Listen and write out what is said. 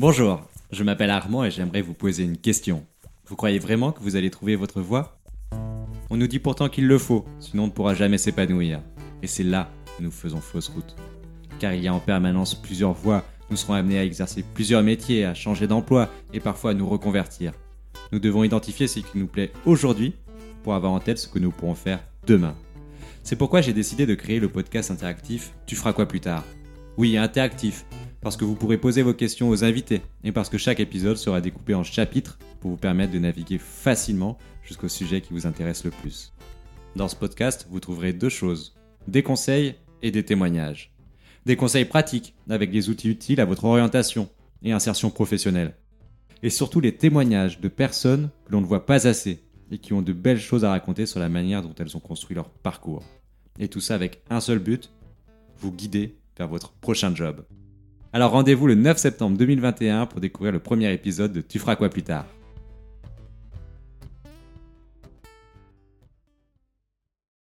Bonjour, je m'appelle Armand et j'aimerais vous poser une question. Vous croyez vraiment que vous allez trouver votre voie? On nous dit pourtant qu'il le faut, sinon on ne pourra jamais s'épanouir. Et c'est là que nous faisons fausse route. Car il y a en permanence plusieurs voies, nous serons amenés à exercer plusieurs métiers, à changer d'emploi et parfois à nous reconvertir. Nous devons identifier ce qui nous plaît aujourd'hui pour avoir en tête ce que nous pourrons faire demain. C'est pourquoi j'ai décidé de créer le podcast interactif Tu feras quoi plus tard? Oui, interactif, parce que vous pourrez poser vos questions aux invités et parce que chaque épisode sera découpé en chapitres pour vous permettre de naviguer facilement jusqu'au sujet qui vous intéresse le plus. Dans ce podcast, vous trouverez deux choses, des conseils et des témoignages. Des conseils pratiques avec des outils utiles à votre orientation et insertion professionnelle. Et surtout les témoignages de personnes que l'on ne voit pas assez et qui ont de belles choses à raconter sur la manière dont elles ont construit leur parcours. Et tout ça avec un seul but, vous guider vers votre prochain job. Alors rendez-vous le 9 septembre 2021 pour découvrir le premier épisode de Tu feras quoi plus tard.